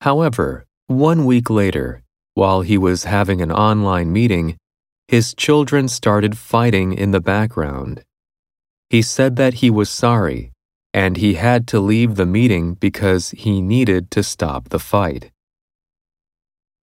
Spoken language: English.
However, one week later, while he was having an online meeting, his children started fighting in the background. He said that he was sorry and he had to leave the meeting because he needed to stop the fight.